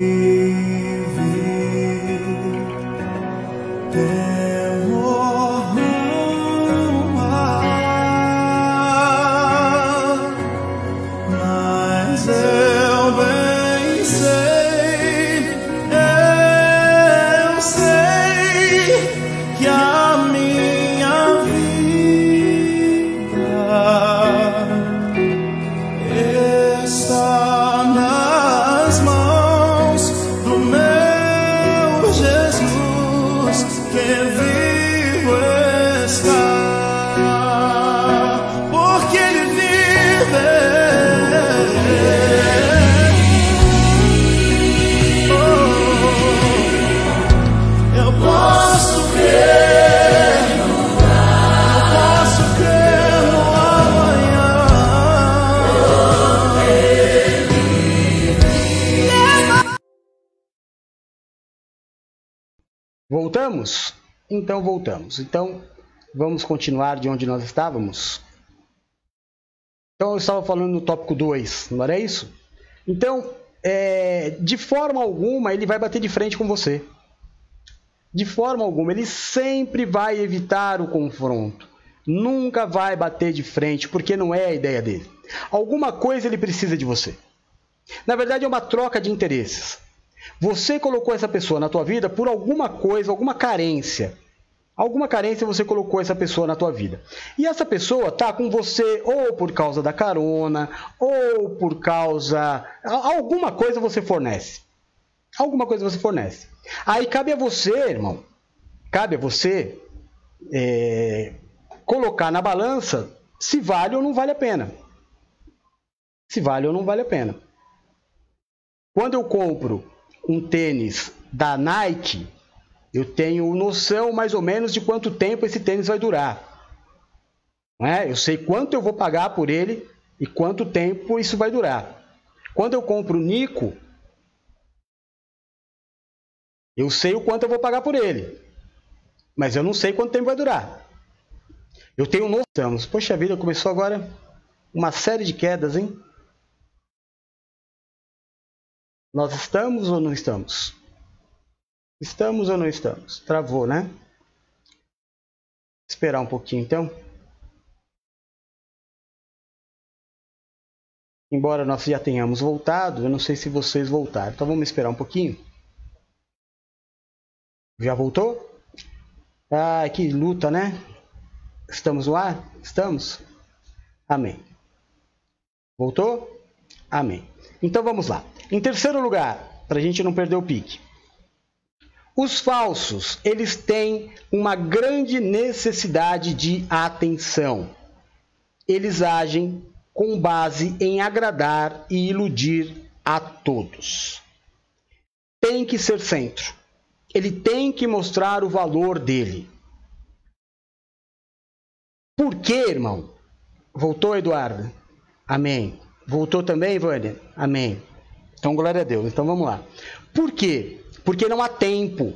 Voltamos? Então voltamos. Então vamos continuar de onde nós estávamos. Então eu estava falando no tópico 2, não era isso? Então, é, de forma alguma ele vai bater de frente com você. De forma alguma, ele sempre vai evitar o confronto. Nunca vai bater de frente, porque não é a ideia dele. Alguma coisa ele precisa de você. Na verdade, é uma troca de interesses. Você colocou essa pessoa na tua vida por alguma coisa, alguma carência. Alguma carência você colocou essa pessoa na tua vida. E essa pessoa tá com você ou por causa da carona, ou por causa. Alguma coisa você fornece. Alguma coisa você fornece. Aí cabe a você, irmão, cabe a você é, colocar na balança se vale ou não vale a pena. Se vale ou não vale a pena. Quando eu compro um tênis da Nike, eu tenho noção mais ou menos de quanto tempo esse tênis vai durar. Não é? Eu sei quanto eu vou pagar por ele e quanto tempo isso vai durar. Quando eu compro o Nico, eu sei o quanto eu vou pagar por ele, mas eu não sei quanto tempo vai durar. Eu tenho noção. Poxa vida, começou agora uma série de quedas, hein? Nós estamos ou não estamos? Estamos ou não estamos? Travou, né? Esperar um pouquinho então. Embora nós já tenhamos voltado, eu não sei se vocês voltaram. Então vamos esperar um pouquinho. Já voltou? Ah, que luta, né? Estamos no ar? Estamos? Amém. Voltou? Amém. Então vamos lá. Em terceiro lugar, para a gente não perder o pique. Os falsos, eles têm uma grande necessidade de atenção. Eles agem com base em agradar e iludir a todos. Tem que ser centro. Ele tem que mostrar o valor dele. Por quê, irmão? Voltou, Eduardo? Amém. Voltou também, Vânia? Amém. Então, glória a Deus. Então, vamos lá. Por quê? Porque não há tempo.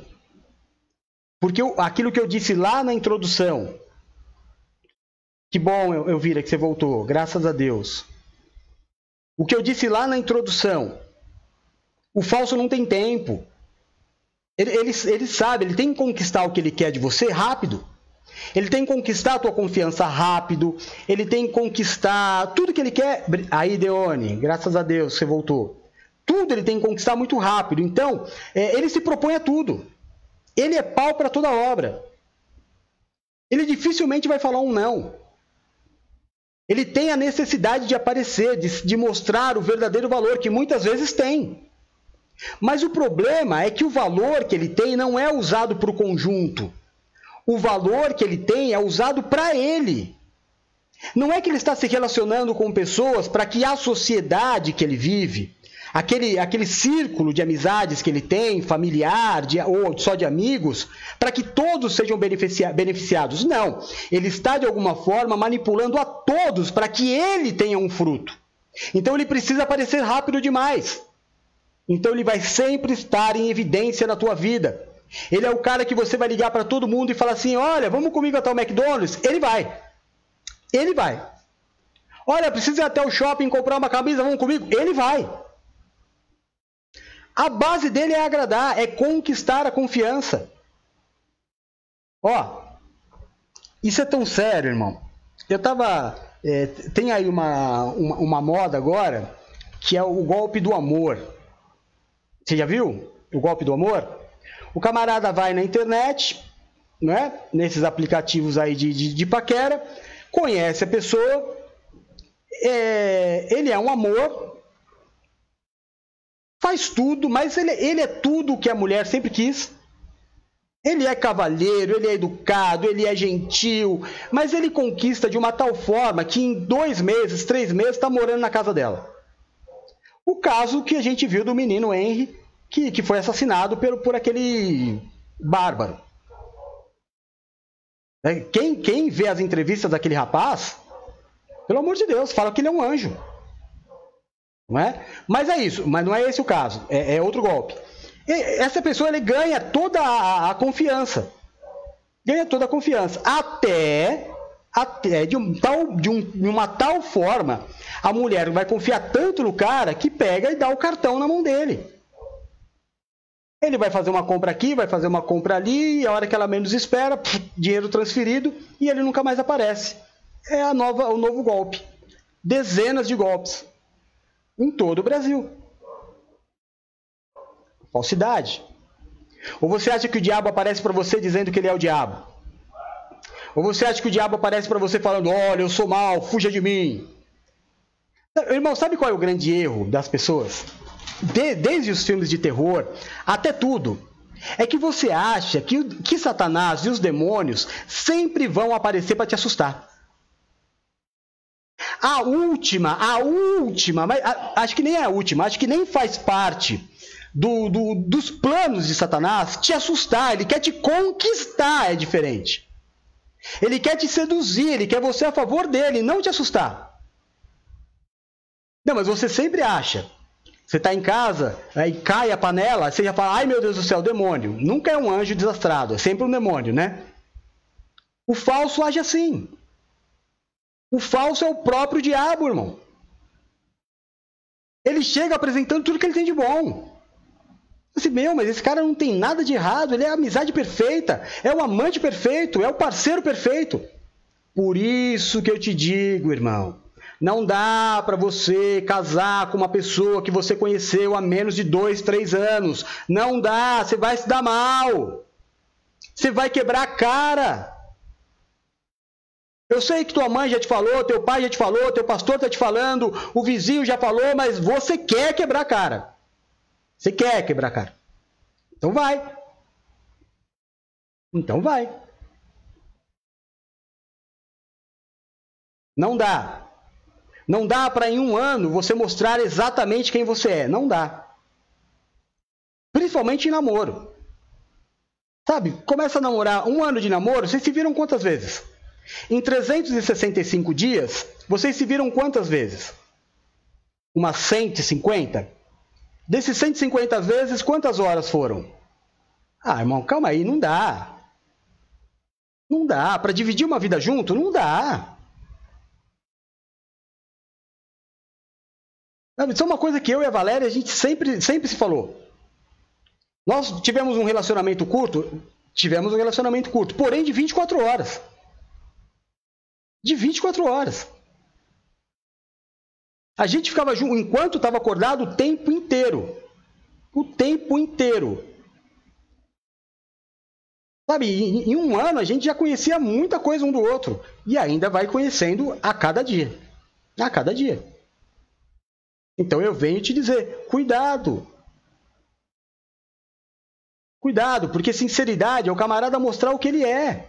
Porque eu, aquilo que eu disse lá na introdução. Que bom, eu, vira que você voltou. Graças a Deus. O que eu disse lá na introdução. O falso não tem tempo. Ele, ele, ele sabe, ele tem que conquistar o que ele quer de você rápido. Ele tem que conquistar a tua confiança rápido, ele tem que conquistar tudo que ele quer. Aí, Deone, graças a Deus você voltou. Tudo ele tem que conquistar muito rápido. Então, é, ele se propõe a tudo. Ele é pau para toda obra. Ele dificilmente vai falar um não. Ele tem a necessidade de aparecer, de, de mostrar o verdadeiro valor, que muitas vezes tem. Mas o problema é que o valor que ele tem não é usado para o conjunto o valor que ele tem é usado para ele. Não é que ele está se relacionando com pessoas para que a sociedade que ele vive, aquele, aquele círculo de amizades que ele tem, familiar de, ou só de amigos, para que todos sejam beneficia, beneficiados. Não. Ele está, de alguma forma, manipulando a todos para que ele tenha um fruto. Então ele precisa aparecer rápido demais. Então ele vai sempre estar em evidência na tua vida. Ele é o cara que você vai ligar para todo mundo e falar assim: olha, vamos comigo até o McDonald's? Ele vai. Ele vai. Olha, precisa ir até o shopping comprar uma camisa, vamos comigo? Ele vai. A base dele é agradar, é conquistar a confiança. Ó, isso é tão sério, irmão. Eu tava. É, tem aí uma, uma, uma moda agora que é o golpe do amor. Você já viu o golpe do amor? O camarada vai na internet, né, nesses aplicativos aí de, de, de paquera, conhece a pessoa, é, ele é um amor, faz tudo, mas ele, ele é tudo o que a mulher sempre quis. Ele é cavalheiro, ele é educado, ele é gentil, mas ele conquista de uma tal forma que em dois meses, três meses, está morando na casa dela. O caso que a gente viu do menino Henry, que, que foi assassinado por, por aquele bárbaro. É, quem, quem vê as entrevistas daquele rapaz, pelo amor de Deus, fala que ele é um anjo. Não é? Mas é isso, mas não é esse o caso, é, é outro golpe. E essa pessoa ele ganha toda a, a, confiança. Ganha toda a confiança. Até, até de, um tal, de, um, de uma tal forma, a mulher vai confiar tanto no cara que pega e dá o cartão na mão dele. Ele vai fazer uma compra aqui, vai fazer uma compra ali, e a hora que ela menos espera, pff, dinheiro transferido e ele nunca mais aparece. É a nova, o novo golpe. Dezenas de golpes em todo o Brasil. Falsidade. Ou você acha que o diabo aparece para você dizendo que ele é o diabo? Ou você acha que o diabo aparece para você falando: "Olha, eu sou mal, fuja de mim"? Irmão, sabe qual é o grande erro das pessoas? de, desde os filmes de terror até tudo, é que você acha que, que Satanás e os demônios sempre vão aparecer para te assustar. A última, a última, mas a, acho que nem é a última, acho que nem faz parte do, do, dos planos de Satanás te assustar, ele quer te conquistar, é diferente. Ele quer te seduzir, ele quer você a favor dele, não te assustar. Não, mas você sempre acha você está em casa, aí cai a panela, você já fala, ai meu Deus do céu, demônio. Nunca é um anjo desastrado, é sempre um demônio, né? O falso age assim. O falso é o próprio diabo, irmão. Ele chega apresentando tudo que ele tem de bom. Assim, meu, mas esse cara não tem nada de errado, ele é a amizade perfeita, é o amante perfeito, é o parceiro perfeito. Por isso que eu te digo, irmão, não dá para você casar com uma pessoa que você conheceu há menos de dois, três anos. Não dá, você vai se dar mal. Você vai quebrar a cara. Eu sei que tua mãe já te falou, teu pai já te falou, teu pastor está te falando, o vizinho já falou, mas você quer quebrar a cara. Você quer quebrar a cara. Então vai. Então vai. Não dá. Não dá para em um ano você mostrar exatamente quem você é. Não dá. Principalmente em namoro. Sabe, começa a namorar um ano de namoro, vocês se viram quantas vezes? Em 365 dias, vocês se viram quantas vezes? Umas 150? Desses 150 vezes, quantas horas foram? Ah, irmão, calma aí, não dá. Não dá. Para dividir uma vida junto, não dá. Isso é uma coisa que eu e a Valéria, a gente sempre, sempre se falou. Nós tivemos um relacionamento curto, tivemos um relacionamento curto, porém de 24 horas. De 24 horas. A gente ficava junto enquanto estava acordado o tempo inteiro. O tempo inteiro. Sabe, em, em um ano a gente já conhecia muita coisa um do outro. E ainda vai conhecendo a cada dia. A cada dia. Então eu venho te dizer: cuidado. Cuidado, porque sinceridade é o camarada mostrar o que ele é.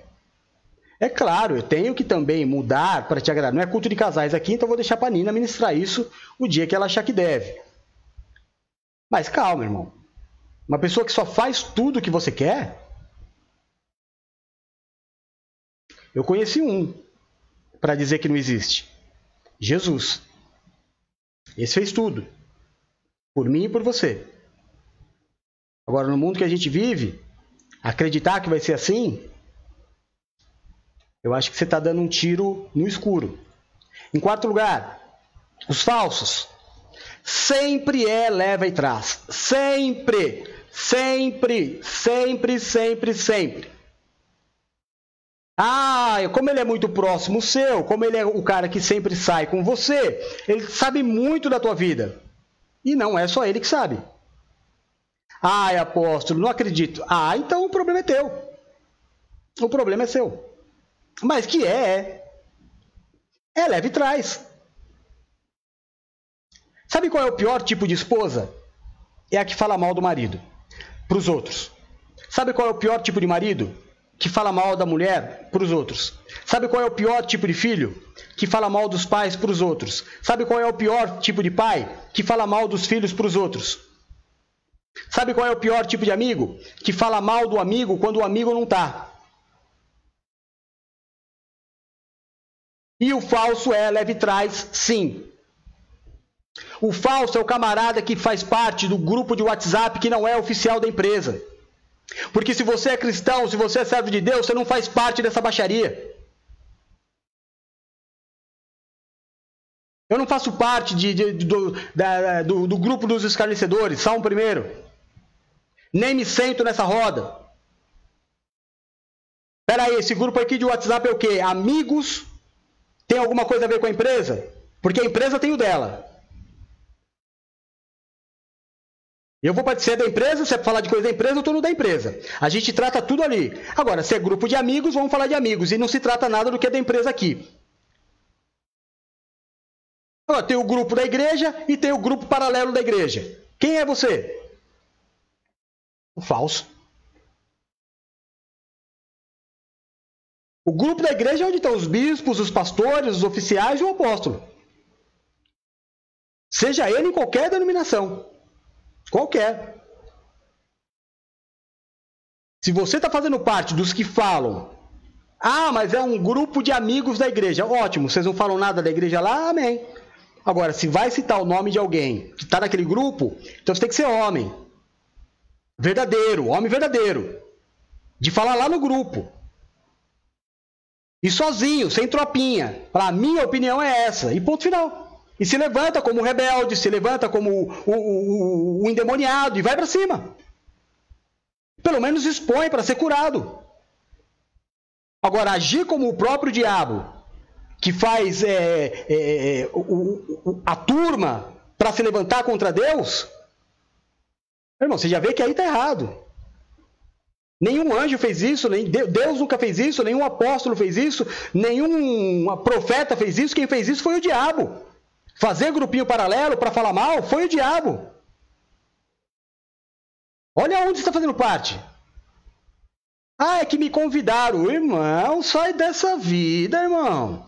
É claro, eu tenho que também mudar para te agradar. Não é culto de casais aqui, então vou deixar para Nina ministrar isso o dia que ela achar que deve. Mas calma, irmão. Uma pessoa que só faz tudo o que você quer. Eu conheci um para dizer que não existe: Jesus. Esse fez tudo. Por mim e por você. Agora, no mundo que a gente vive, acreditar que vai ser assim, eu acho que você está dando um tiro no escuro. Em quarto lugar, os falsos. sempre é leva e traz. Sempre, sempre, sempre, sempre, sempre. Ah, como ele é muito próximo seu, como ele é o cara que sempre sai com você, ele sabe muito da tua vida. E não é só ele que sabe. Ah, apóstolo, não acredito. Ah, então o problema é teu. O problema é seu. Mas que é, é. É leve e traz. Sabe qual é o pior tipo de esposa? É a que fala mal do marido para os outros. Sabe qual é o pior tipo de marido? Que fala mal da mulher para os outros. Sabe qual é o pior tipo de filho? Que fala mal dos pais para os outros. Sabe qual é o pior tipo de pai? Que fala mal dos filhos para os outros. Sabe qual é o pior tipo de amigo? Que fala mal do amigo quando o amigo não está. E o falso é leve trás, sim. O falso é o camarada que faz parte do grupo de WhatsApp que não é oficial da empresa. Porque se você é cristão, se você é servo de Deus, você não faz parte dessa baixaria. Eu não faço parte de, de, do, da, do, do, grupo dos escarnecedores, Salmo primeiro. Nem me sento nessa roda. Peraí, esse grupo aqui de WhatsApp é o quê? Amigos tem alguma coisa a ver com a empresa? Porque a empresa tem o dela. Eu vou participar da empresa, é falar de coisa da empresa, eu estou no da empresa. A gente trata tudo ali. Agora, se é grupo de amigos, vamos falar de amigos. E não se trata nada do que é da empresa aqui. Ó, tem o grupo da igreja e tem o grupo paralelo da igreja. Quem é você? O falso. O grupo da igreja é onde estão os bispos, os pastores, os oficiais e o apóstolo. Seja ele em qualquer denominação. Qualquer. Se você está fazendo parte dos que falam, ah, mas é um grupo de amigos da igreja, ótimo, vocês não falam nada da igreja lá, amém. Agora, se vai citar o nome de alguém que está naquele grupo, então você tem que ser homem. Verdadeiro, homem verdadeiro. De falar lá no grupo. E sozinho, sem tropinha. A minha opinião é essa. E ponto final. E se levanta como rebelde, se levanta como o, o, o, o endemoniado e vai para cima. Pelo menos expõe para ser curado. Agora, agir como o próprio diabo, que faz é, é, é, a turma para se levantar contra Deus, irmão, você já vê que aí está errado. Nenhum anjo fez isso, nem Deus nunca fez isso, nenhum apóstolo fez isso, nenhum profeta fez isso. Quem fez isso foi o diabo. Fazer grupinho paralelo para falar mal foi o diabo. Olha onde está fazendo parte. Ah, é que me convidaram. Irmão, sai dessa vida, irmão.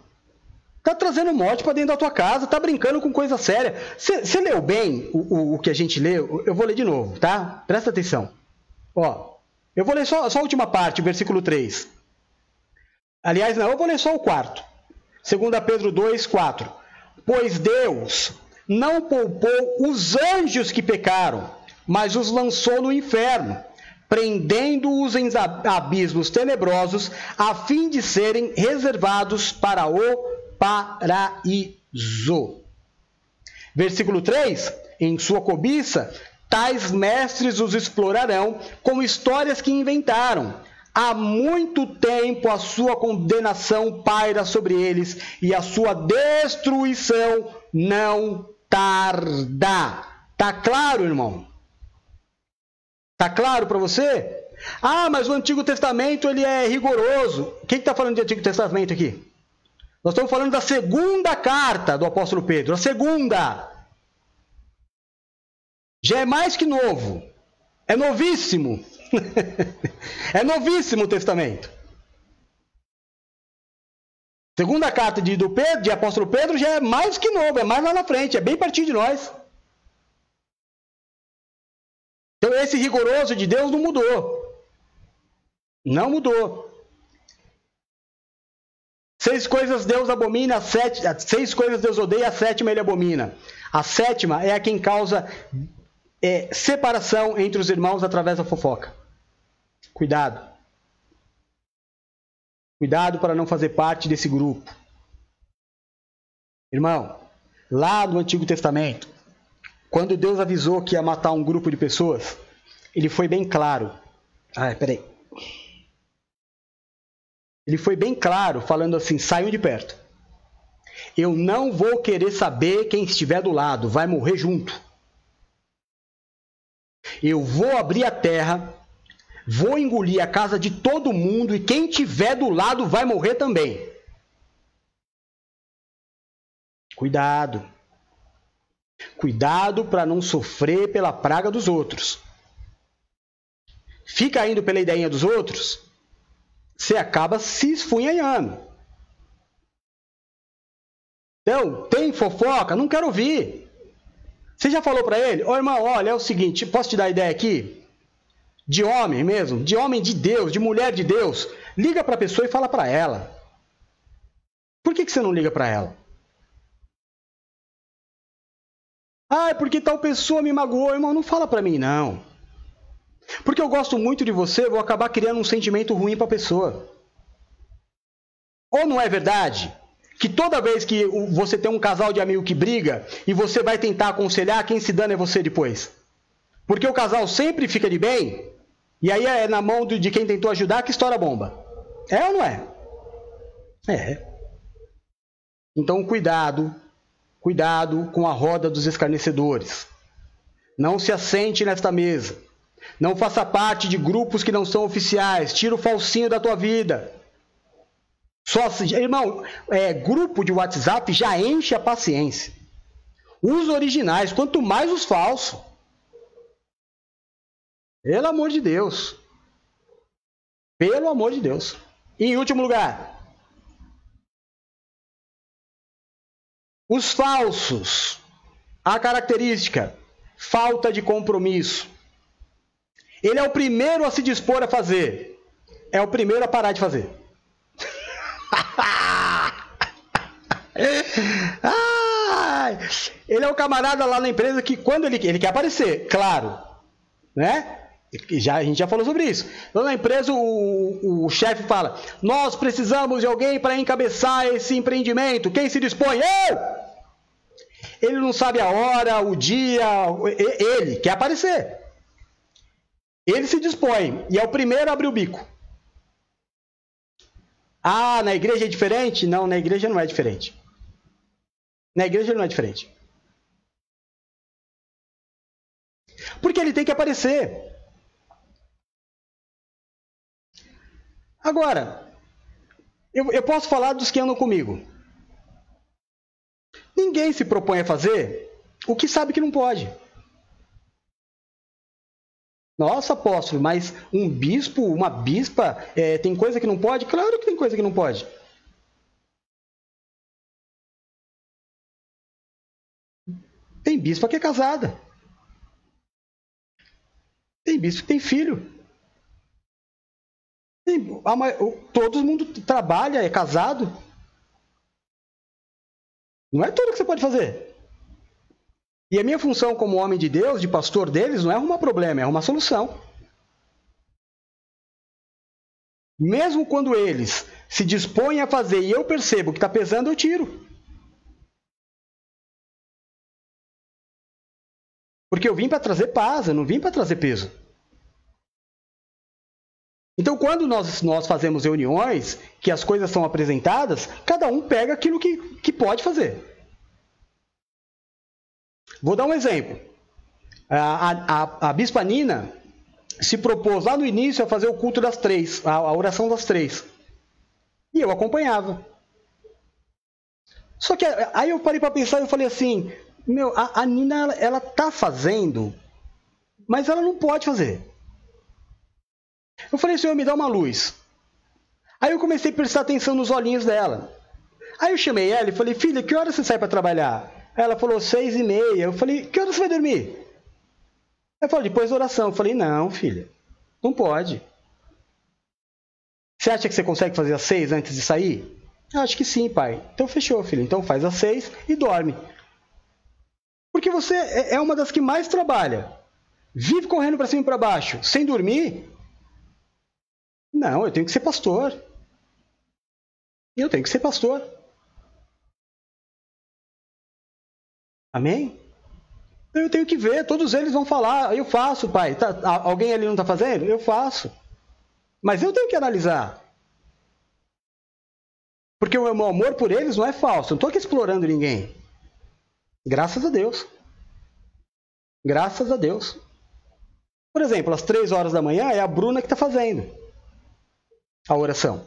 Tá trazendo morte para dentro da tua casa, tá brincando com coisa séria. Você leu bem o, o, o que a gente leu? Eu vou ler de novo, tá? Presta atenção. Ó, eu vou ler só, só a última parte, versículo 3. Aliás, não, eu vou ler só o quarto. 2 Pedro 2, 4. Pois Deus não poupou os anjos que pecaram, mas os lançou no inferno, prendendo-os em abismos tenebrosos, a fim de serem reservados para o paraíso. Versículo 3: Em sua cobiça Tais mestres os explorarão com histórias que inventaram. Há muito tempo a sua condenação paira sobre eles e a sua destruição não tarda. Tá claro, irmão? Tá claro para você? Ah, mas o Antigo Testamento ele é rigoroso. Quem está falando de Antigo Testamento aqui? Nós estamos falando da segunda carta do apóstolo Pedro, a segunda já é mais que novo. É novíssimo. é novíssimo o testamento. Segunda carta de, do Pedro, de apóstolo Pedro já é mais que novo, é mais lá na frente, é bem pertinho de nós. Então esse rigoroso de Deus não mudou. Não mudou. Seis coisas Deus abomina, sete, seis coisas Deus odeia, a sétima ele abomina. A sétima é a quem causa é separação entre os irmãos através da fofoca. Cuidado. Cuidado para não fazer parte desse grupo. Irmão, lá no Antigo Testamento, Quando Deus avisou que ia matar um grupo de pessoas, ele foi bem claro. Ai, peraí. Ele foi bem claro, falando assim: saiam de perto. Eu não vou querer saber quem estiver do lado, vai morrer junto. Eu vou abrir a terra, vou engolir a casa de todo mundo e quem tiver do lado vai morrer também. Cuidado. Cuidado para não sofrer pela praga dos outros. Fica indo pela ideinha dos outros, você acaba se esfunhanhando. Então, tem fofoca? Não quero ouvir. Você já falou para ele? Ô irmão, olha, é o seguinte, posso te dar ideia aqui? De homem mesmo, de homem de Deus, de mulher de Deus. Liga para a pessoa e fala para ela. Por que, que você não liga para ela? Ah, é porque tal pessoa me magoou. Irmão, não fala para mim, não. Porque eu gosto muito de você, vou acabar criando um sentimento ruim para a pessoa. Ou não é verdade? Que toda vez que você tem um casal de amigo que briga e você vai tentar aconselhar, quem se dana é você depois. Porque o casal sempre fica de bem, e aí é na mão de quem tentou ajudar que estoura a bomba. É ou não é? É. Então, cuidado Cuidado com a roda dos escarnecedores. Não se assente nesta mesa. Não faça parte de grupos que não são oficiais. Tira o falsinho da tua vida. Só, irmão, é, grupo de WhatsApp já enche a paciência. Os originais, quanto mais os falsos. Pelo amor de Deus. Pelo amor de Deus. E em último lugar, Os falsos. A característica: falta de compromisso. Ele é o primeiro a se dispor a fazer, é o primeiro a parar de fazer. ele é o camarada lá na empresa que quando ele, ele quer aparecer, claro, né? Já, a gente já falou sobre isso. Lá na empresa, o, o chefe fala: Nós precisamos de alguém para encabeçar esse empreendimento. Quem se dispõe? Eu! Ele não sabe a hora, o dia, ele quer aparecer. Ele se dispõe e é o primeiro a abrir o bico. Ah, na igreja é diferente? Não, na igreja não é diferente. Na igreja não é diferente. Porque ele tem que aparecer. Agora, eu, eu posso falar dos que andam comigo. Ninguém se propõe a fazer o que sabe que não pode. Nossa, apóstolo, mas um bispo, uma bispa, é, tem coisa que não pode? Claro que tem coisa que não pode. Tem bispa que é casada. Tem bispo que tem filho. Tem, todo mundo trabalha, é casado. Não é tudo que você pode fazer. E a minha função como homem de Deus, de pastor deles, não é arrumar problema, é arrumar solução. Mesmo quando eles se dispõem a fazer e eu percebo que está pesando, eu tiro. Porque eu vim para trazer paz, eu não vim para trazer peso. Então, quando nós, nós fazemos reuniões, que as coisas são apresentadas, cada um pega aquilo que, que pode fazer. Vou dar um exemplo. A, a, a Bispa Nina se propôs lá no início a fazer o culto das três, a, a oração das três. E eu acompanhava. Só que aí eu parei para pensar e falei assim, meu, a, a Nina ela, ela tá fazendo, mas ela não pode fazer. Eu falei, Senhor, me dá uma luz. Aí eu comecei a prestar atenção nos olhinhos dela. Aí eu chamei ela e falei, filha, que hora você sai para trabalhar? Ela falou, seis e meia. Eu falei, que hora você vai dormir? Ela falou, depois da oração. Eu falei, não, filha, não pode. Você acha que você consegue fazer às seis antes de sair? Acho que sim, pai. Então fechou, filho. Então faz às seis e dorme. Porque você é, é uma das que mais trabalha. Vive correndo para cima e para baixo, sem dormir. Não, eu tenho que ser pastor. Eu tenho que ser pastor. Amém? Eu tenho que ver, todos eles vão falar, eu faço, pai. Tá, alguém ali não está fazendo? Eu faço. Mas eu tenho que analisar. Porque o meu amor por eles não é falso. Eu não estou aqui explorando ninguém. Graças a Deus. Graças a Deus. Por exemplo, às três horas da manhã é a Bruna que está fazendo a oração.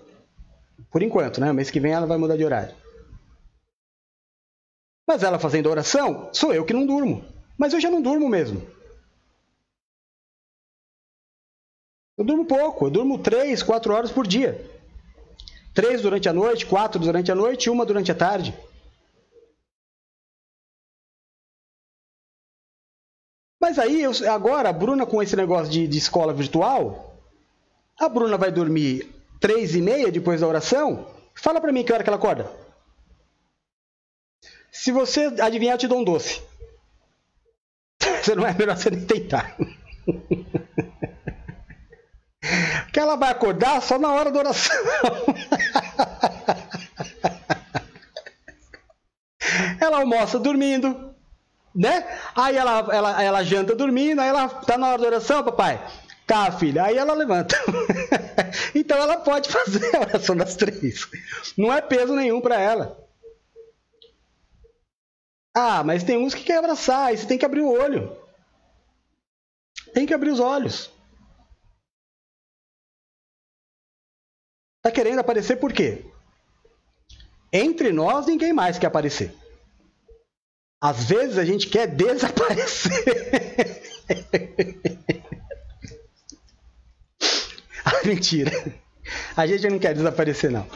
Por enquanto, né? Mês que vem ela vai mudar de horário. Mas ela fazendo oração, sou eu que não durmo. Mas eu já não durmo mesmo. Eu durmo pouco, eu durmo três, quatro horas por dia. Três durante a noite, quatro durante a noite e uma durante a tarde. Mas aí, eu, agora, a Bruna com esse negócio de, de escola virtual, a Bruna vai dormir três e meia depois da oração. Fala para mim que hora que ela acorda. Se você adivinhar, eu te dou um doce. Você não é melhor você nem tentar. que ela vai acordar só na hora da oração. ela almoça dormindo, né? Aí ela, ela, ela janta dormindo, aí ela tá na hora da oração, papai. Tá, filha. Aí ela levanta. então ela pode fazer a oração das três. Não é peso nenhum para ela. Ah, mas tem uns que quer abraçar, aí você tem que abrir o olho. Tem que abrir os olhos. Tá querendo aparecer por quê? Entre nós, ninguém mais quer aparecer. Às vezes a gente quer desaparecer. ah, mentira. A gente não quer desaparecer, não.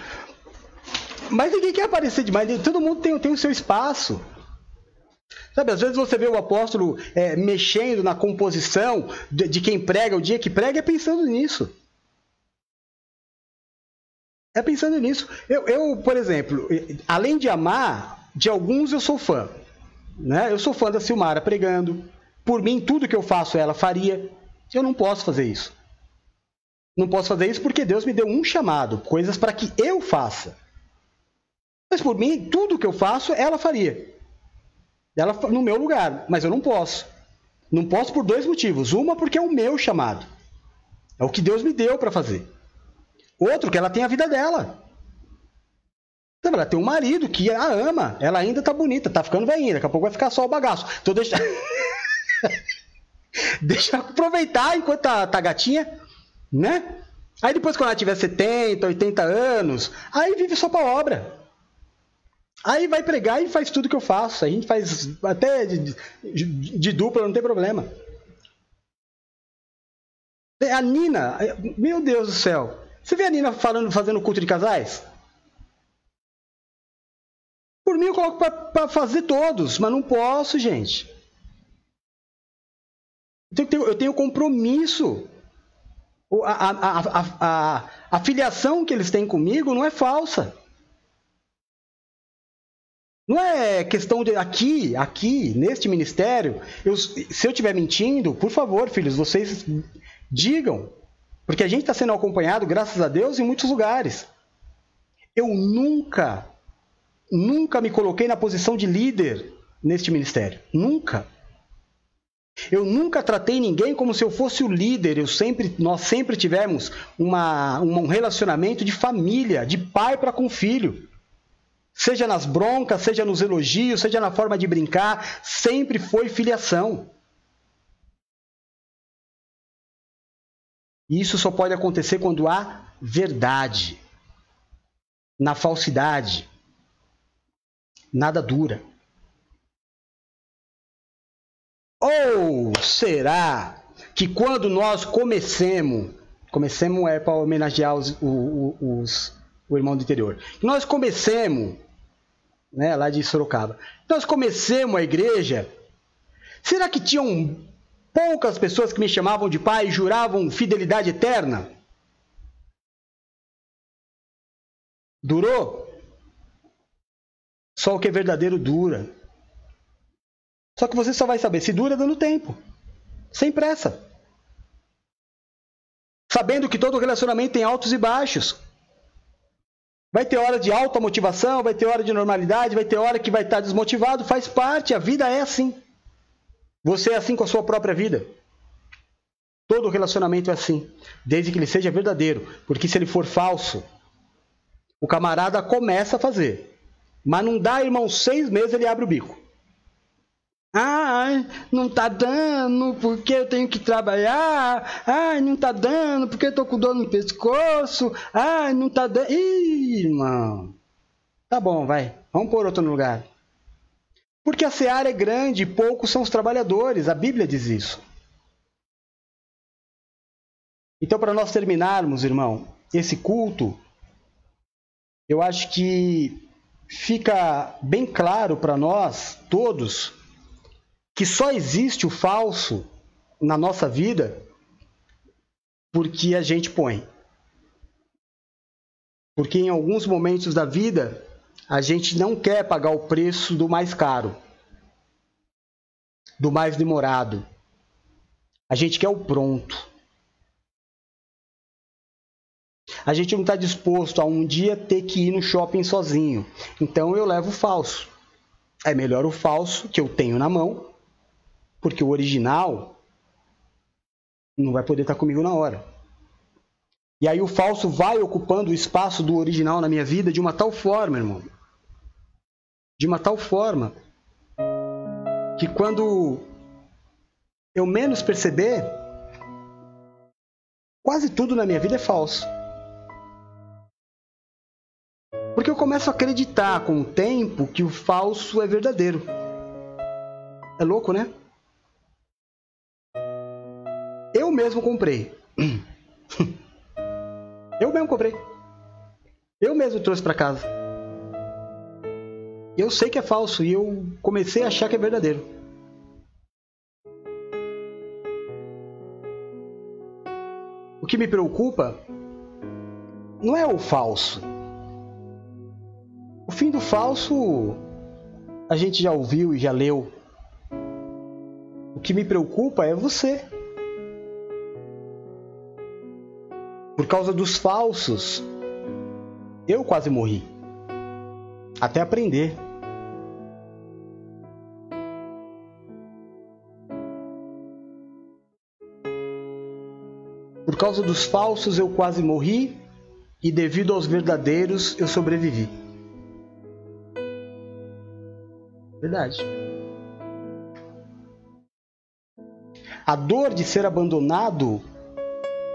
Mas ninguém quer aparecer demais. Todo mundo tem, tem o seu espaço. Sabe, às vezes você vê o apóstolo é, mexendo na composição de, de quem prega, o dia que prega, é pensando nisso. É pensando nisso. Eu, eu, por exemplo, além de amar, de alguns eu sou fã. Né? Eu sou fã da Silmara pregando. Por mim, tudo que eu faço ela faria. Eu não posso fazer isso. Não posso fazer isso porque Deus me deu um chamado, coisas para que eu faça. Mas por mim, tudo que eu faço, ela faria. Ela no meu lugar, mas eu não posso. Não posso por dois motivos. Uma, porque é o meu chamado. É o que Deus me deu para fazer. Outro, que ela tem a vida dela. Então, ela tem um marido que a ama, ela ainda tá bonita, tá ficando velhinha, daqui a pouco vai ficar só o bagaço. Então deixa. deixa eu aproveitar enquanto tá, tá gatinha, né? Aí depois, quando ela tiver 70, 80 anos, aí vive só pra obra. Aí vai pregar e faz tudo que eu faço. A gente faz até de, de, de dupla, não tem problema. A Nina, meu Deus do céu. Você vê a Nina falando, fazendo culto de casais? Por mim, eu coloco para fazer todos, mas não posso, gente. Eu tenho, eu tenho compromisso. A, a, a, a, filiação que eles têm comigo não é falsa. Não é questão de aqui, aqui, neste ministério. Eu, se eu estiver mentindo, por favor, filhos, vocês digam. Porque a gente está sendo acompanhado, graças a Deus, em muitos lugares. Eu nunca Nunca me coloquei na posição de líder neste ministério. Nunca. Eu nunca tratei ninguém como se eu fosse o líder. Eu sempre, nós sempre tivemos uma, um relacionamento de família, de pai para com filho. Seja nas broncas, seja nos elogios, seja na forma de brincar, sempre foi filiação. Isso só pode acontecer quando há verdade. Na falsidade, nada dura. Ou será que quando nós comecemos, comecemos é para homenagear os, os, os, o irmão do interior, nós comecemos, né, lá de Sorocaba, nós comecemos a igreja, será que tinham poucas pessoas que me chamavam de pai e juravam fidelidade eterna? Durou? Só o que é verdadeiro dura. Só que você só vai saber se dura dando tempo. Sem pressa. Sabendo que todo relacionamento tem altos e baixos. Vai ter hora de alta motivação, vai ter hora de normalidade, vai ter hora que vai estar desmotivado, faz parte, a vida é assim. Você é assim com a sua própria vida. Todo relacionamento é assim, desde que ele seja verdadeiro. Porque se ele for falso, o camarada começa a fazer. Mas não dá, irmão, seis meses ele abre o bico. Ah, não tá dando porque eu tenho que trabalhar. Ah, não tá dando porque eu tô com dor no pescoço. Ah, não tá dando. Ih, irmão. Tá bom, vai. Vamos pôr outro lugar. Porque a seara é grande e poucos são os trabalhadores. A Bíblia diz isso. Então, para nós terminarmos, irmão, esse culto, eu acho que fica bem claro para nós todos que só existe o falso na nossa vida porque a gente põe. Porque em alguns momentos da vida a gente não quer pagar o preço do mais caro, do mais demorado. A gente quer o pronto. A gente não está disposto a um dia ter que ir no shopping sozinho. Então eu levo o falso. É melhor o falso que eu tenho na mão, porque o original não vai poder estar comigo na hora. E aí o falso vai ocupando o espaço do original na minha vida de uma tal forma, irmão, de uma tal forma que quando eu menos perceber, quase tudo na minha vida é falso. Porque eu começo a acreditar com o tempo que o falso é verdadeiro. É louco, né? Mesmo comprei. Eu mesmo comprei. Eu mesmo trouxe para casa. Eu sei que é falso e eu comecei a achar que é verdadeiro. O que me preocupa não é o falso. O fim do falso a gente já ouviu e já leu. O que me preocupa é você. Por causa dos falsos, eu quase morri. Até aprender. Por causa dos falsos eu quase morri e devido aos verdadeiros eu sobrevivi. Verdade. A dor de ser abandonado,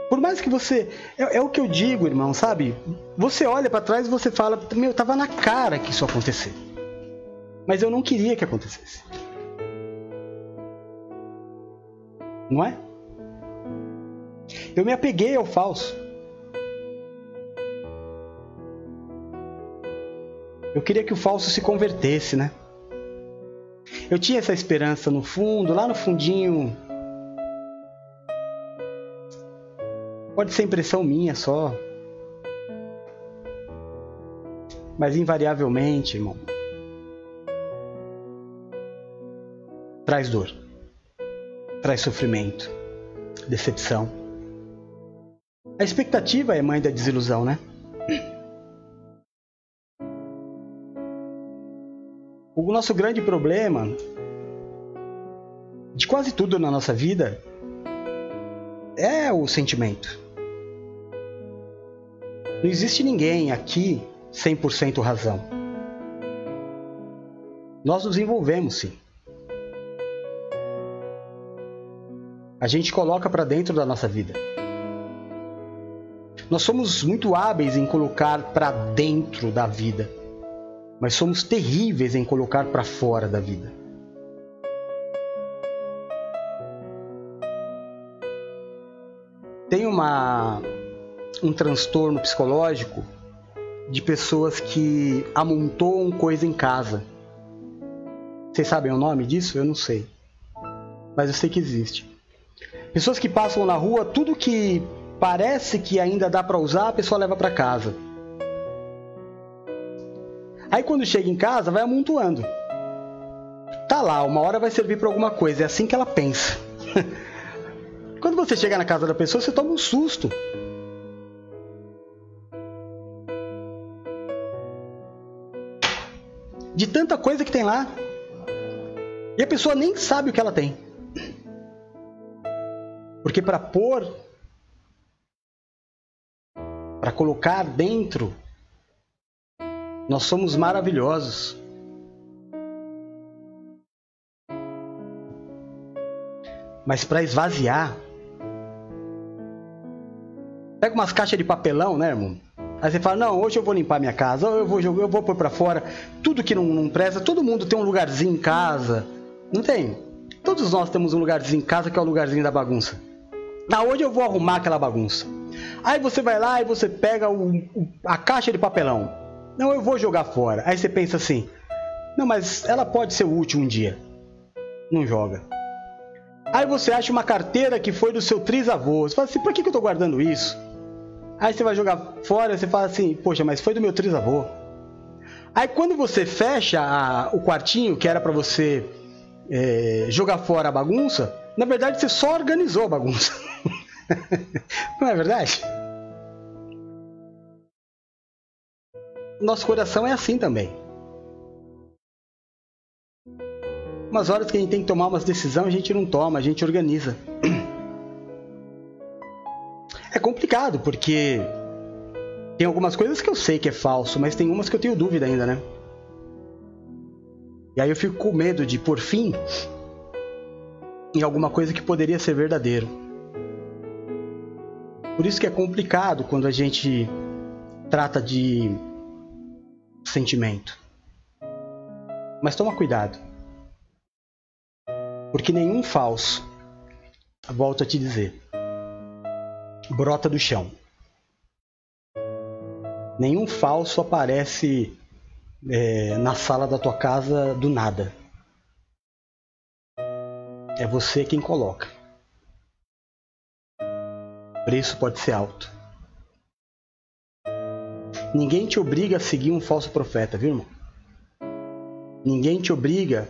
por mais que você. É, é o que eu digo, irmão, sabe? Você olha para trás e você fala: Meu, tava na cara que isso acontecer. Mas eu não queria que acontecesse. Não é? Eu me apeguei ao falso. Eu queria que o falso se convertesse, né? Eu tinha essa esperança no fundo, lá no fundinho. Pode ser impressão minha só. Mas invariavelmente, irmão, traz dor, traz sofrimento, decepção. A expectativa é mãe da desilusão, né? O nosso grande problema de quase tudo na nossa vida é o sentimento. Não existe ninguém aqui 100% razão. Nós nos envolvemos sim. A gente coloca para dentro da nossa vida. Nós somos muito hábeis em colocar para dentro da vida, mas somos terríveis em colocar para fora da vida. Tem uma um transtorno psicológico de pessoas que amontoam coisa em casa. Vocês sabem o nome disso? Eu não sei. Mas eu sei que existe. Pessoas que passam na rua, tudo que parece que ainda dá para usar, a pessoa leva para casa. Aí quando chega em casa, vai amontoando. Tá lá, uma hora vai servir para alguma coisa, é assim que ela pensa. quando você chega na casa da pessoa, você toma um susto. De tanta coisa que tem lá. E a pessoa nem sabe o que ela tem. Porque para pôr, para colocar dentro, nós somos maravilhosos. Mas para esvaziar, pega umas caixas de papelão, né, irmão? Aí você fala, não, hoje eu vou limpar minha casa, eu vou, eu vou pôr pra fora. Tudo que não, não presta, todo mundo tem um lugarzinho em casa. Não tem? Todos nós temos um lugarzinho em casa que é o lugarzinho da bagunça. Na hoje eu vou arrumar aquela bagunça. Aí você vai lá e você pega o, o, a caixa de papelão. Não, eu vou jogar fora. Aí você pensa assim, não, mas ela pode ser útil um dia. Não joga. Aí você acha uma carteira que foi do seu trisavô. Você fala assim, por que, que eu estou guardando isso? Aí você vai jogar fora, você fala assim, poxa, mas foi do meu trisavô. Aí quando você fecha a, o quartinho que era para você é, jogar fora a bagunça, na verdade você só organizou a bagunça. Não é verdade? Nosso coração é assim também. Umas horas que a gente tem que tomar umas decisões, a gente não toma, a gente organiza. Complicado, porque tem algumas coisas que eu sei que é falso, mas tem umas que eu tenho dúvida ainda, né? E aí eu fico com medo de, por fim, em alguma coisa que poderia ser verdadeiro. Por isso que é complicado quando a gente trata de sentimento. Mas toma cuidado. Porque nenhum falso, volto a te dizer, brota do chão. Nenhum falso aparece é, na sala da tua casa do nada. É você quem coloca. O preço pode ser alto. Ninguém te obriga a seguir um falso profeta, viu, irmão? Ninguém te obriga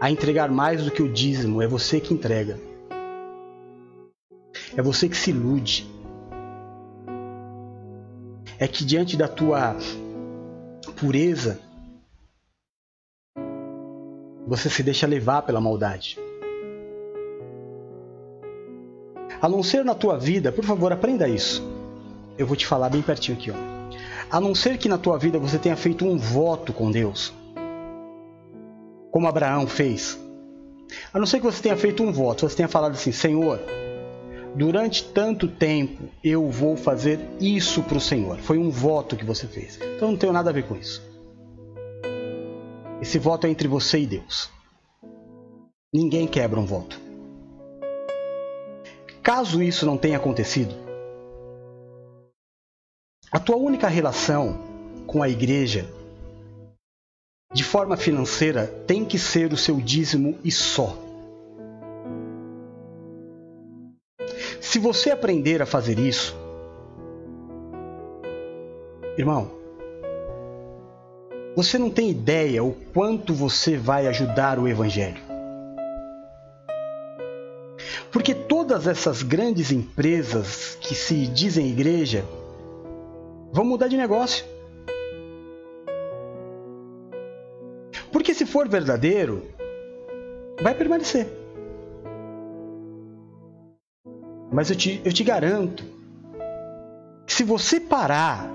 a entregar mais do que o dízimo, é você que entrega. É você que se ilude. É que diante da tua pureza, você se deixa levar pela maldade. A não ser na tua vida, por favor, aprenda isso. Eu vou te falar bem pertinho aqui, ó. A não ser que na tua vida você tenha feito um voto com Deus, como Abraão fez. A não ser que você tenha feito um voto, você tenha falado assim: Senhor, durante tanto tempo eu vou fazer isso para o Senhor. Foi um voto que você fez. Então não tenho nada a ver com isso. Esse voto é entre você e Deus. Ninguém quebra um voto. Caso isso não tenha acontecido, a tua única relação com a igreja de forma financeira tem que ser o seu dízimo e só. Se você aprender a fazer isso, irmão, você não tem ideia o quanto você vai ajudar o Evangelho. Porque todas essas grandes empresas que se dizem igreja vão mudar de negócio. Porque se for verdadeiro, vai permanecer. Mas eu te, eu te garanto que se você parar,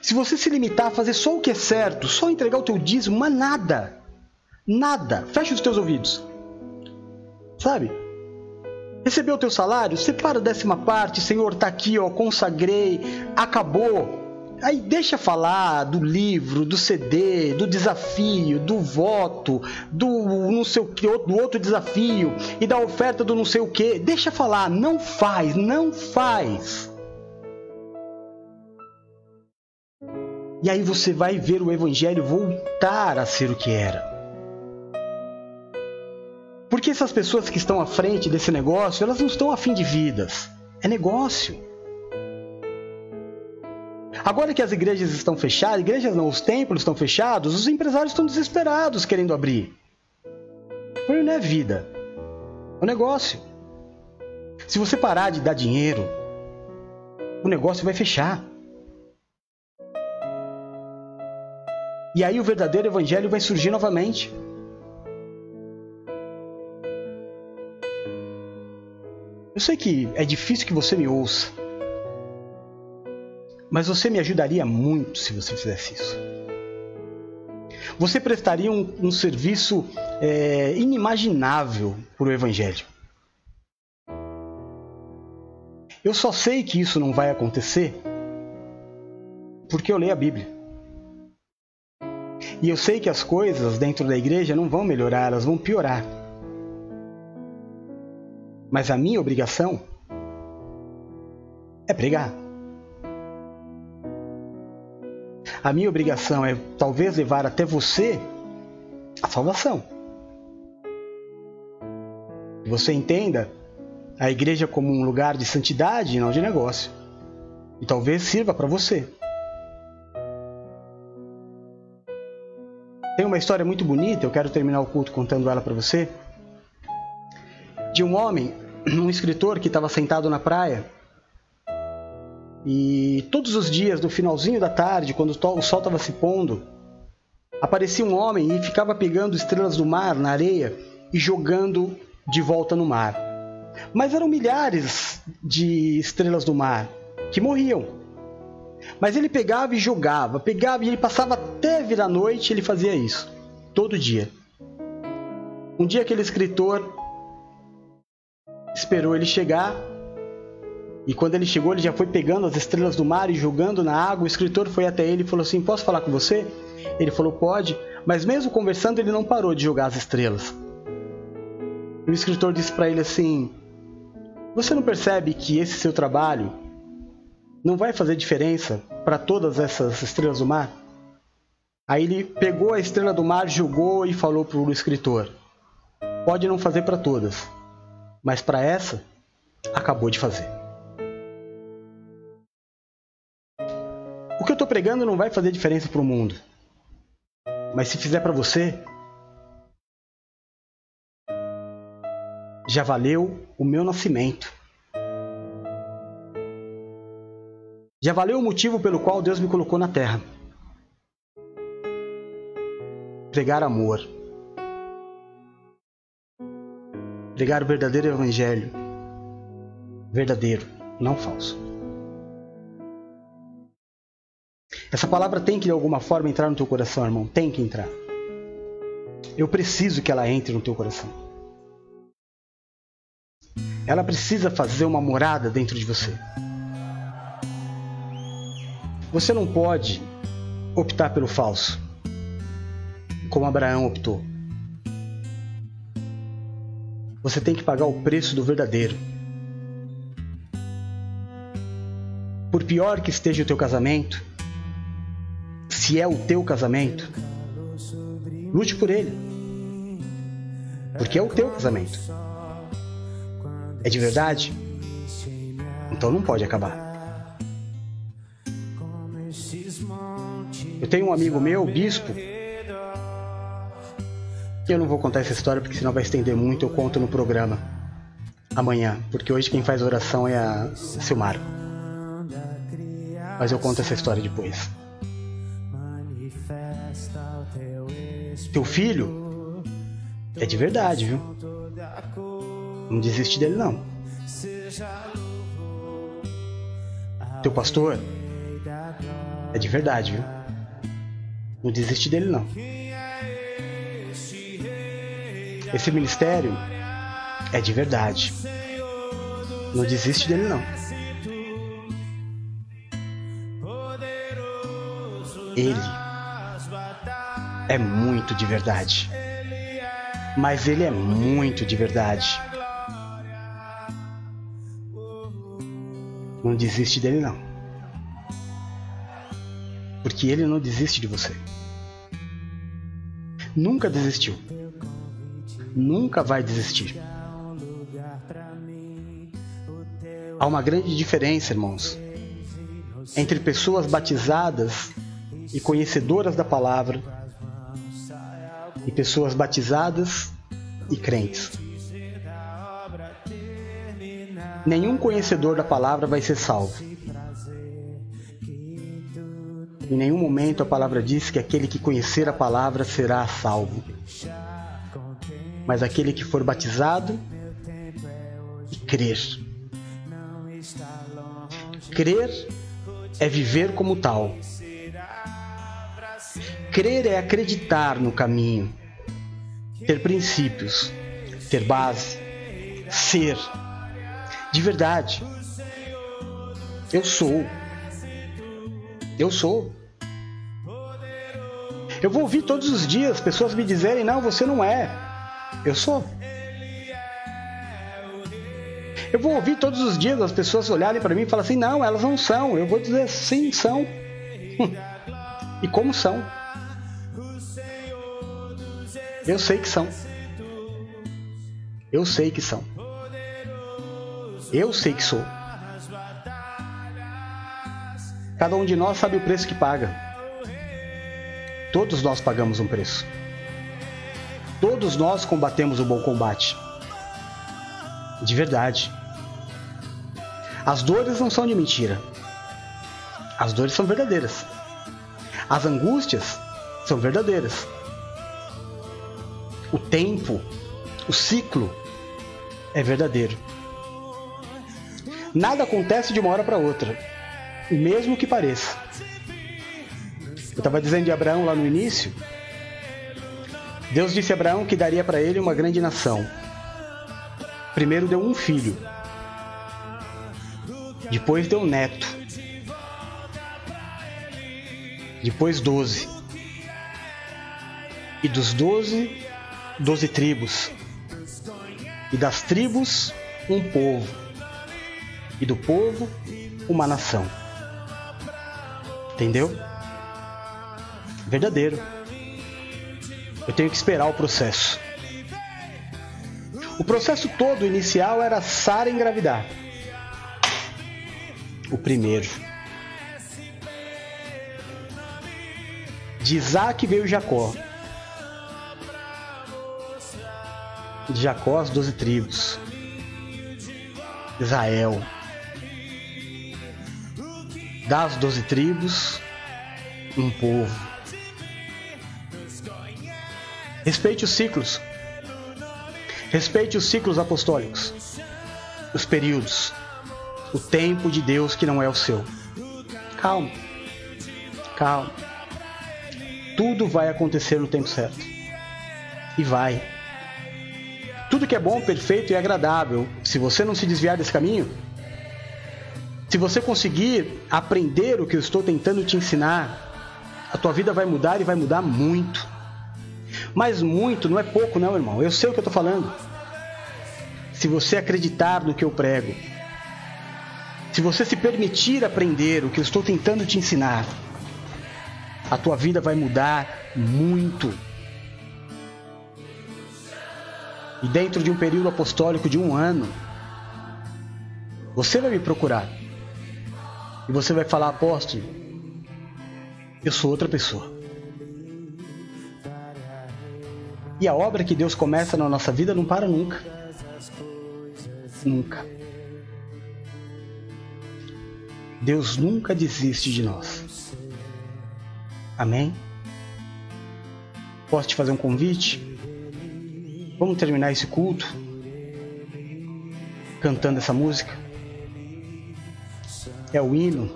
se você se limitar a fazer só o que é certo, só entregar o teu dízimo, mas nada, nada, fecha os teus ouvidos, sabe? Recebeu o teu salário, separa a décima parte, Senhor, tá aqui, ó, consagrei, acabou. Aí deixa falar do livro, do CD, do desafio, do voto, do não sei o que, do outro desafio e da oferta do não sei o que. Deixa falar, não faz, não faz. E aí você vai ver o evangelho voltar a ser o que era. Porque essas pessoas que estão à frente desse negócio, elas não estão afim de vidas. É negócio. Agora que as igrejas estão fechadas, igrejas não, os templos estão fechados, os empresários estão desesperados querendo abrir. Não é vida, é um negócio. Se você parar de dar dinheiro, o negócio vai fechar. E aí o verdadeiro evangelho vai surgir novamente. Eu sei que é difícil que você me ouça, mas você me ajudaria muito se você fizesse isso. Você prestaria um, um serviço é, inimaginável para o Evangelho. Eu só sei que isso não vai acontecer porque eu leio a Bíblia. E eu sei que as coisas dentro da igreja não vão melhorar, elas vão piorar. Mas a minha obrigação é pregar. A minha obrigação é talvez levar até você a salvação. Você entenda a igreja como um lugar de santidade e não de negócio. E talvez sirva para você. Tem uma história muito bonita, eu quero terminar o culto contando ela para você. De um homem, um escritor que estava sentado na praia. E todos os dias, no finalzinho da tarde, quando o sol estava se pondo, aparecia um homem e ficava pegando estrelas do mar na areia e jogando de volta no mar. Mas eram milhares de estrelas do mar que morriam. Mas ele pegava e jogava, pegava e ele passava até virar noite, ele fazia isso, todo dia. Um dia aquele escritor esperou ele chegar, e quando ele chegou, ele já foi pegando as estrelas do mar e jogando na água. O escritor foi até ele e falou assim: Posso falar com você? Ele falou: Pode, mas mesmo conversando, ele não parou de jogar as estrelas. E o escritor disse para ele assim: Você não percebe que esse seu trabalho não vai fazer diferença para todas essas estrelas do mar? Aí ele pegou a estrela do mar, jogou e falou para o escritor: Pode não fazer para todas, mas para essa, acabou de fazer. Que eu estou pregando não vai fazer diferença para o mundo, mas se fizer para você, já valeu o meu nascimento. Já valeu o motivo pelo qual Deus me colocou na terra. Pregar amor. Pregar o verdadeiro evangelho. Verdadeiro, não falso. Essa palavra tem que de alguma forma entrar no teu coração, irmão. Tem que entrar. Eu preciso que ela entre no teu coração. Ela precisa fazer uma morada dentro de você. Você não pode optar pelo falso, como Abraão optou. Você tem que pagar o preço do verdadeiro. Por pior que esteja o teu casamento, se é o teu casamento, lute por ele. Porque é o teu casamento. É de verdade? Então não pode acabar. Eu tenho um amigo meu, bispo, eu não vou contar essa história porque senão vai estender muito, eu conto no programa amanhã, porque hoje quem faz oração é a Silmar. Mas eu conto essa história depois. Teu filho é de verdade, viu? Não desiste dele não. Teu pastor é de verdade, viu? Não desiste dele não. Esse ministério é de verdade. Não desiste dele não. Ele é muito de verdade. Mas ele é muito de verdade. Não desiste dele não porque ele não desiste de você. Nunca desistiu. Nunca vai desistir. Há uma grande diferença, irmãos, entre pessoas batizadas e conhecedoras da palavra e pessoas batizadas e crentes. Nenhum conhecedor da palavra vai ser salvo. Em nenhum momento a palavra diz que aquele que conhecer a palavra será salvo. Mas aquele que for batizado e crer Crer é viver como tal. Crer é acreditar no caminho, ter princípios, ter base, ser. De verdade. Eu sou. Eu sou. Eu vou ouvir todos os dias pessoas me dizerem: não, você não é. Eu sou. Eu vou ouvir todos os dias as pessoas olharem para mim e falar assim: não, elas não são. Eu vou dizer: sim, são. e como são? Eu sei que são. Eu sei que são. Eu sei que sou. Cada um de nós sabe o preço que paga. Todos nós pagamos um preço. Todos nós combatemos o bom combate. De verdade. As dores não são de mentira. As dores são verdadeiras. As angústias são verdadeiras. O tempo, o ciclo é verdadeiro. Nada acontece de uma hora para outra, mesmo que pareça. Eu estava dizendo de Abraão lá no início. Deus disse a Abraão que daria para ele uma grande nação. Primeiro deu um filho, depois deu um neto, depois doze, e dos doze, doze tribos, e das tribos, um povo, e do povo, uma nação. Entendeu? Verdadeiro. Eu tenho que esperar o processo. O processo todo inicial era Sara engravidar. O primeiro. De Isaac veio Jacó. De Jacó as doze tribos. Israel. Das doze tribos, um povo. Respeite os ciclos. Respeite os ciclos apostólicos, os períodos, o tempo de Deus que não é o seu. Calma, calma. Tudo vai acontecer no tempo certo. E vai. Tudo que é bom, perfeito e agradável, se você não se desviar desse caminho, se você conseguir aprender o que eu estou tentando te ensinar, a tua vida vai mudar e vai mudar muito. Mas muito não é pouco, não, irmão. Eu sei o que eu estou falando. Se você acreditar no que eu prego, se você se permitir aprender o que eu estou tentando te ensinar, a tua vida vai mudar muito. E dentro de um período apostólico de um ano, você vai me procurar e você vai falar, apóstolo, eu sou outra pessoa. E a obra que Deus começa na nossa vida não para nunca. Nunca. Deus nunca desiste de nós. Amém? Posso te fazer um convite? Vamos terminar esse culto cantando essa música. É o hino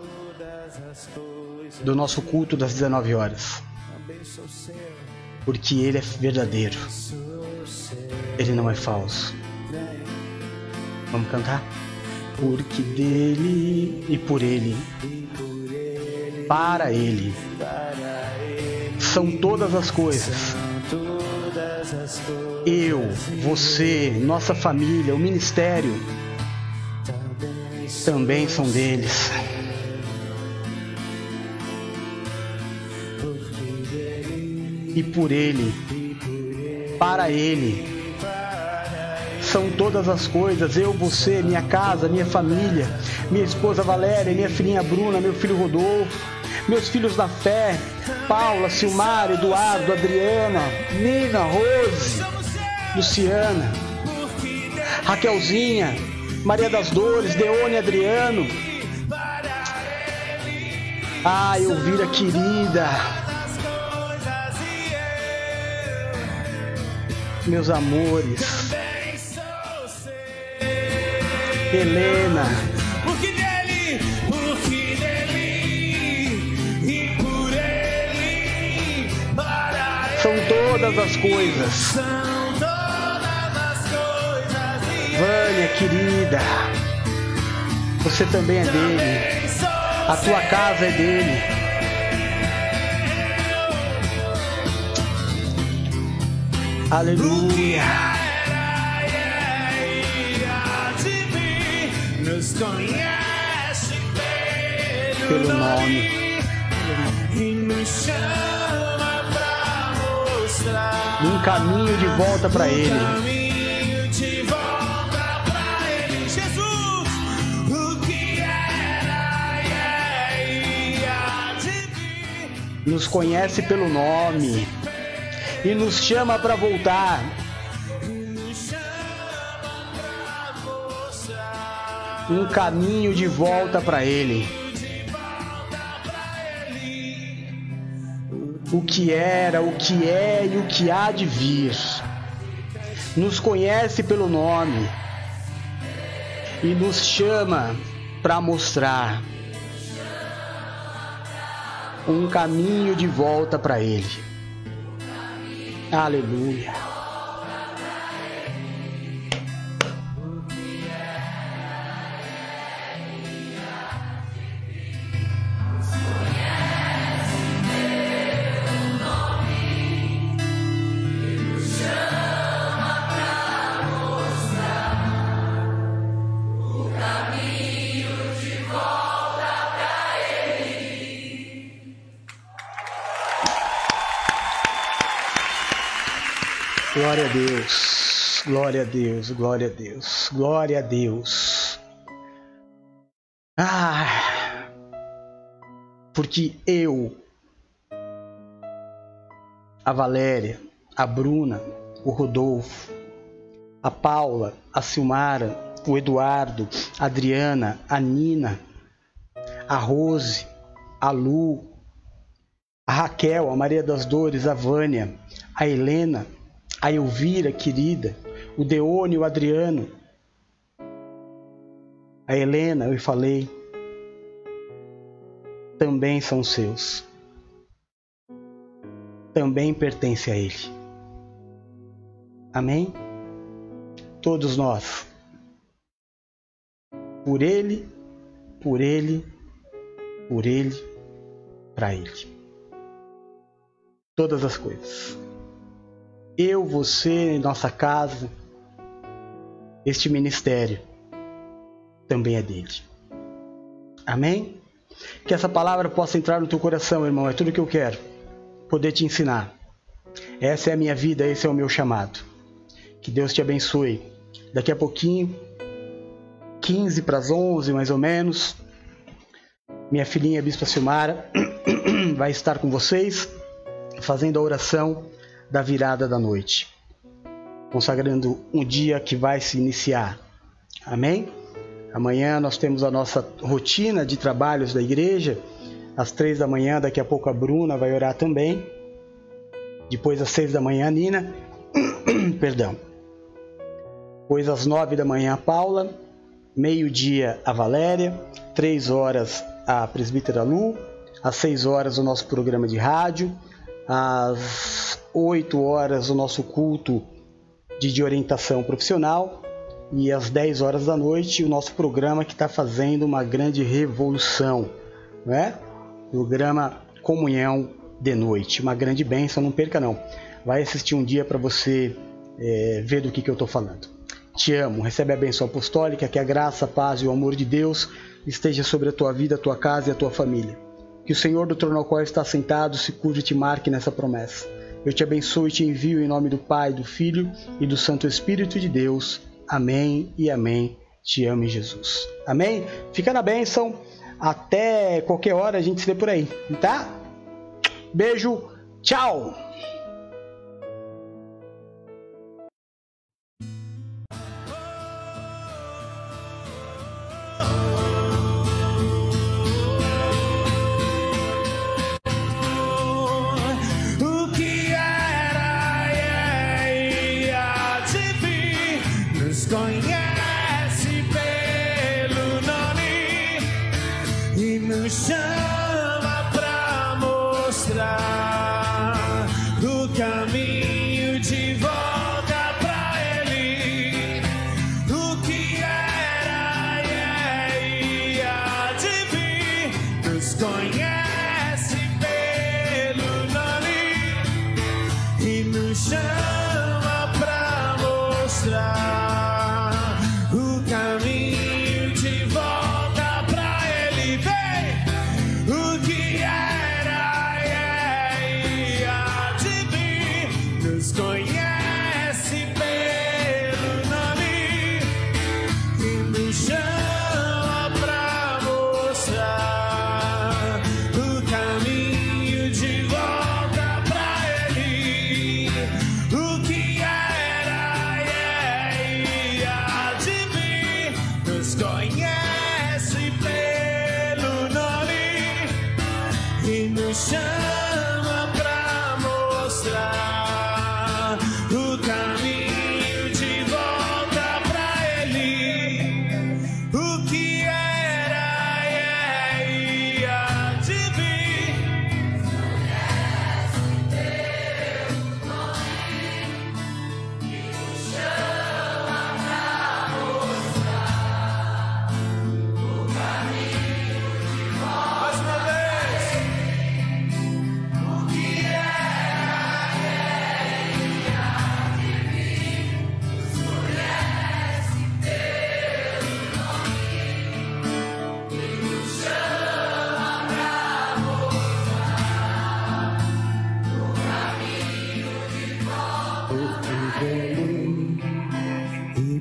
do nosso culto das 19 horas porque Ele é verdadeiro. Ele não é falso. Vamos cantar? Porque dele e por Ele, para Ele, são todas as coisas. Eu, você, nossa família, o ministério também são deles. e por Ele, para Ele. São todas as coisas, eu, você, minha casa, minha família, minha esposa Valéria, minha filhinha Bruna, meu filho Rodolfo, meus filhos da fé, Paula, Silmar, Eduardo, Adriana, Nina, Rose, Luciana, Raquelzinha, Maria das Dores, Deone Adriano. Ah, Elvira querida. Meus amores. Helena. São todas as coisas. Vânia, querida, você também é dele. A tua casa é dele. Aleluia. Pelo nome e nos chama pra mostrar um caminho de volta para Ele. Nos conhece pelo nome e nos chama para voltar. Um caminho de volta para Ele. O que era, o que é e o que há de vir. Nos conhece pelo nome e nos chama para mostrar um caminho de volta para Ele. Aleluia. Glória a Deus, glória a Deus, glória a Deus, glória a Deus. Ah, porque eu, a Valéria, a Bruna, o Rodolfo, a Paula, a Silmara, o Eduardo, a Adriana, a Nina, a Rose, a Lu, a Raquel, a Maria das Dores, a Vânia, a Helena, a Elvira, querida, o Deone, o Adriano, a Helena, eu falei, também são seus. Também pertence a Ele. Amém? Todos nós. Por Ele, por Ele, por Ele, para Ele. Todas as coisas eu, você, nossa casa, este ministério também é dele. Amém? Que essa palavra possa entrar no teu coração, irmão. É tudo que eu quero. Poder te ensinar. Essa é a minha vida, esse é o meu chamado. Que Deus te abençoe. Daqui a pouquinho, 15 para as 11 mais ou menos, minha filhinha Bispa Silmara vai estar com vocês fazendo a oração da virada da noite, consagrando um dia que vai se iniciar. Amém? Amanhã nós temos a nossa rotina de trabalhos da igreja. Às três da manhã, daqui a pouco a Bruna vai orar também. Depois às seis da manhã a Nina. Perdão. Depois às nove da manhã a Paula. Meio-dia a Valéria. Três horas a presbítera Lu. Às seis horas o nosso programa de rádio. Às 8 horas o nosso culto de, de orientação profissional e às 10 horas da noite o nosso programa que está fazendo uma grande revolução, né? Programa Comunhão de Noite, uma grande bênção, não perca não. Vai assistir um dia para você é, ver do que, que eu estou falando. Te amo, recebe a bênção apostólica, que a graça, a paz e o amor de Deus esteja sobre a tua vida, a tua casa e a tua família. Que o Senhor do trono ao qual está sentado se curve e te marque nessa promessa eu te abençoo e te envio em nome do Pai, do Filho e do Santo Espírito de Deus. Amém e amém. Te amo, Jesus. Amém? Fica na bênção. Até qualquer hora a gente se vê por aí, tá? Beijo. Tchau.